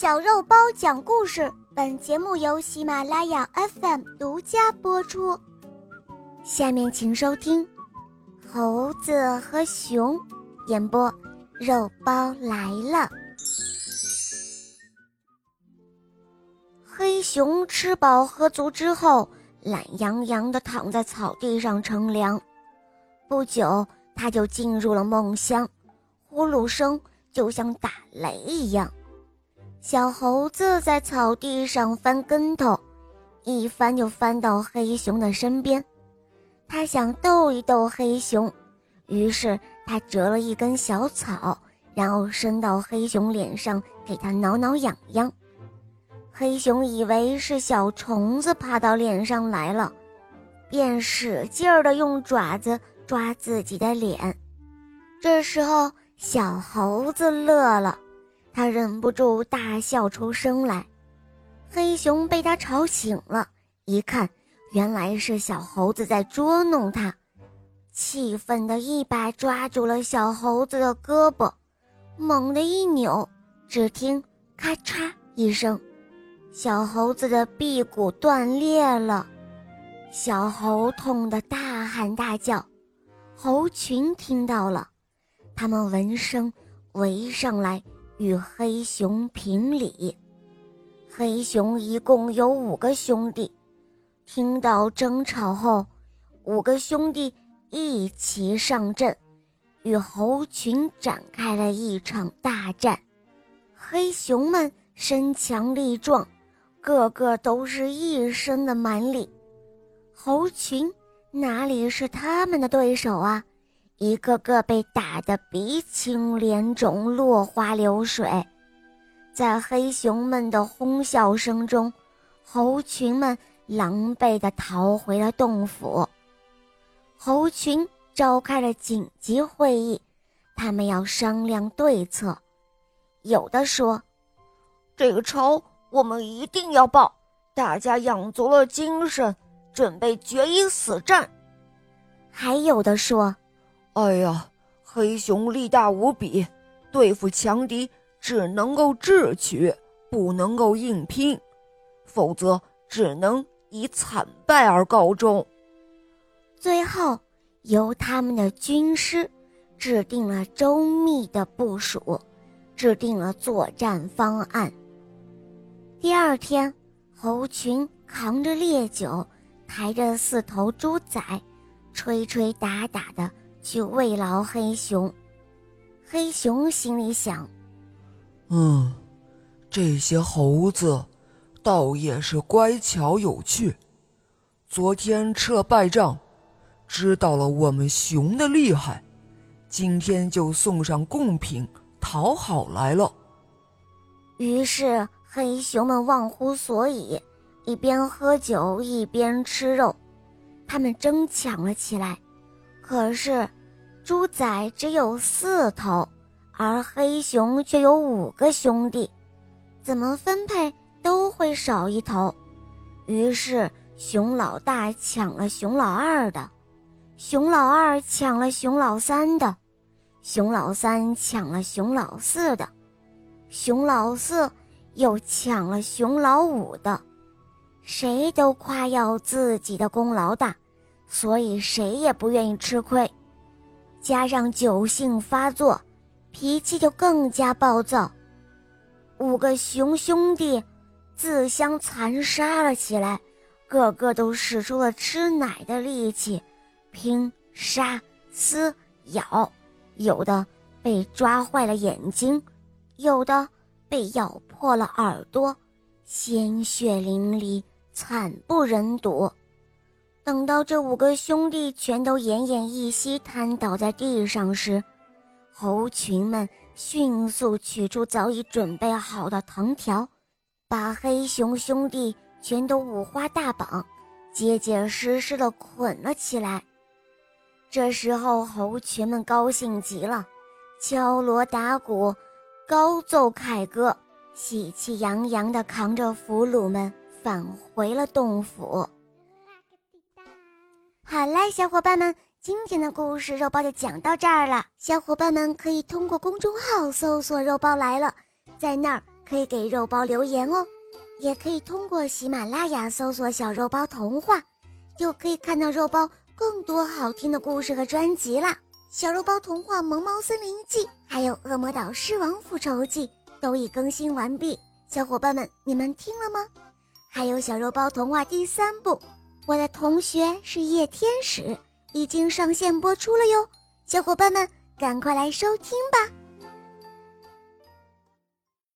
小肉包讲故事，本节目由喜马拉雅 FM 独家播出。下面请收听《猴子和熊》演播，肉包来了。黑熊吃饱喝足之后，懒洋洋地躺在草地上乘凉。不久，他就进入了梦乡，呼噜声就像打雷一样。小猴子在草地上翻跟头，一翻就翻到黑熊的身边。他想逗一逗黑熊，于是他折了一根小草，然后伸到黑熊脸上，给他挠挠痒痒。黑熊以为是小虫子爬到脸上来了，便使劲儿地用爪子抓自己的脸。这时候，小猴子乐了。他忍不住大笑出声来，黑熊被他吵醒了，一看，原来是小猴子在捉弄他，气愤的一把抓住了小猴子的胳膊，猛地一扭，只听咔嚓一声，小猴子的臂骨断裂了，小猴痛得大喊大叫，猴群听到了，他们闻声围上来。与黑熊评理。黑熊一共有五个兄弟，听到争吵后，五个兄弟一齐上阵，与猴群展开了一场大战。黑熊们身强力壮，个个都是一身的蛮力，猴群哪里是他们的对手啊？一个个被打得鼻青脸肿、落花流水，在黑熊们的哄笑声中，猴群们狼狈地逃回了洞府。猴群召开了紧急会议，他们要商量对策。有的说：“这个仇我们一定要报，大家养足了精神，准备决一死战。”还有的说。哎呀，黑熊力大无比，对付强敌只能够智取，不能够硬拼，否则只能以惨败而告终。最后，由他们的军师制定了周密的部署，制定了作战方案。第二天，猴群扛着烈酒，抬着四头猪仔，吹吹打打的。去慰劳黑熊，黑熊心里想：“嗯，这些猴子倒也是乖巧有趣。昨天吃了败仗，知道了我们熊的厉害，今天就送上贡品讨好来了。”于是黑熊们忘乎所以，一边喝酒一边吃肉，他们争抢了起来。可是，猪仔只有四头，而黑熊却有五个兄弟，怎么分配都会少一头。于是，熊老大抢了熊老二的，熊老二抢了熊老三的，熊老三抢了熊老四的，熊老四又抢了熊老五的。谁都夸耀自己的功劳大。所以谁也不愿意吃亏，加上酒性发作，脾气就更加暴躁。五个熊兄弟自相残杀了起来，个个都使出了吃奶的力气，拼杀撕咬，有的被抓坏了眼睛，有的被咬破了耳朵，鲜血淋漓，惨不忍睹。等到这五个兄弟全都奄奄一息，瘫倒在地上时，猴群们迅速取出早已准备好的藤条，把黑熊兄弟全都五花大绑，结结实实的捆了起来。这时候，猴群们高兴极了，敲锣打鼓，高奏凯歌，喜气洋洋地扛着俘虏们返回了洞府。好啦，小伙伴们，今天的故事肉包就讲到这儿了。小伙伴们可以通过公众号搜索“肉包来了”，在那儿。可以给肉包留言哦，也可以通过喜马拉雅搜索“小肉包童话”，就可以看到肉包更多好听的故事和专辑啦。小肉包童话《萌猫森林记》还有《恶魔岛狮王复仇记》都已更新完毕，小伙伴们，你们听了吗？还有小肉包童话第三部《我的同学是夜天使》已经上线播出了哟，小伙伴们赶快来收听吧！